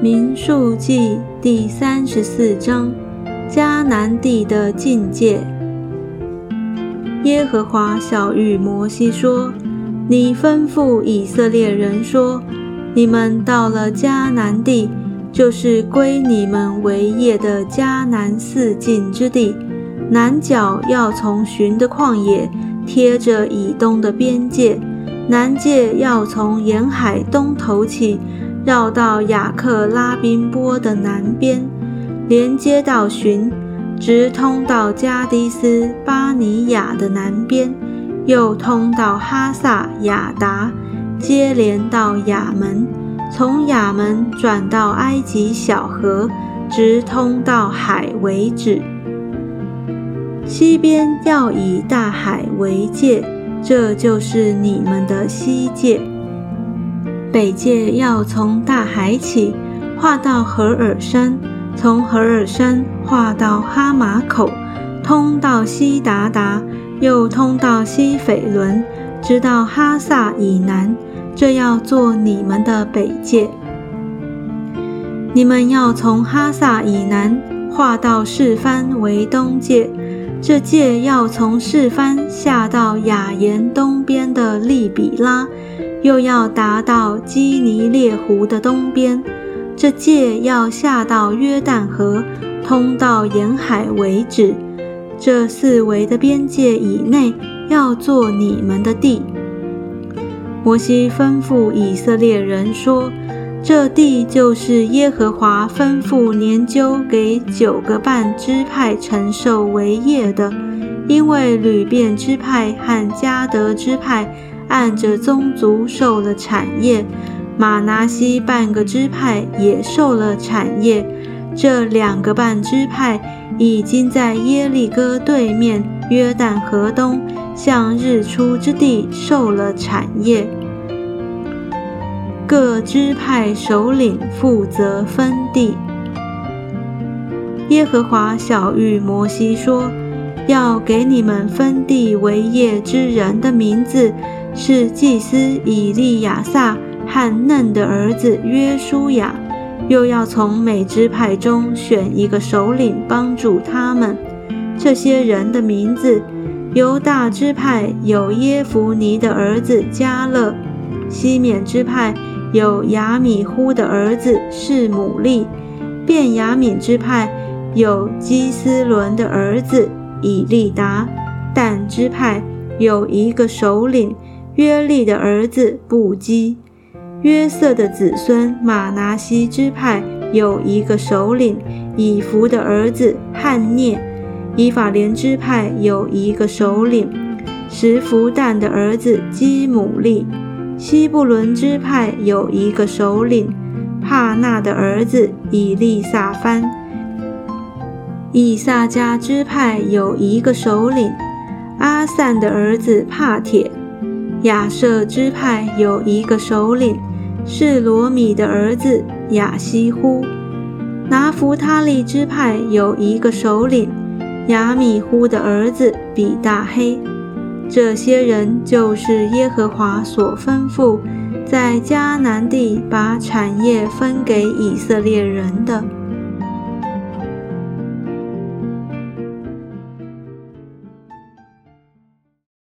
民数记第三十四章，迦南地的境界。耶和华小谕摩西说：“你吩咐以色列人说，你们到了迦南地，就是归你们为业的迦南四境之地，南角要从寻的旷野贴着以东的边界，南界要从沿海东头起。”绕到雅克拉宾波的南边，连接到寻，直通到加迪斯巴尼亚的南边，又通到哈萨雅达，接连到亚门，从亚门转到埃及小河，直通到海为止。西边要以大海为界，这就是你们的西界。北界要从大海起，划到何尔山，从何尔山划到哈马口，通到西达达，又通到西斐伦，直到哈萨以南，这要做你们的北界。你们要从哈萨以南划到示番为东界，这界要从示番下到雅言东边的利比拉。又要达到基尼列湖的东边，这界要下到约旦河，通到沿海为止。这四围的边界以内，要做你们的地。摩西吩咐以色列人说：“这地就是耶和华吩咐年究给九个半支派承受为业的，因为吕遍支派和迦得支派。”按着宗族受了产业，马拿西半个支派也受了产业。这两个半支派已经在耶利哥对面约旦河东，向日出之地受了产业。各支派首领负责分地。耶和华小谕摩西说：“要给你们分地为业之人的名字。”是祭司以利亚撒和嫩的儿子约书亚，又要从每支派中选一个首领帮助他们。这些人的名字：犹大支派有耶弗尼的儿子加勒；西缅支派有亚米呼的儿子是姆利；便雅敏支派有基斯伦的儿子以利达；但支派有一个首领。约利的儿子布基，约瑟的子孙马拿西支派有一个首领以弗的儿子汉涅，以法莲支派有一个首领什弗旦的儿子基姆利，西布伦支派有一个首领帕纳的儿子以利撒番，以撒加支派有一个首领阿散的儿子帕铁。亚瑟支派有一个首领，是罗米的儿子亚西呼；拿弗他利支派有一个首领，亚米呼的儿子比大黑。这些人就是耶和华所吩咐，在迦南地把产业分给以色列人的。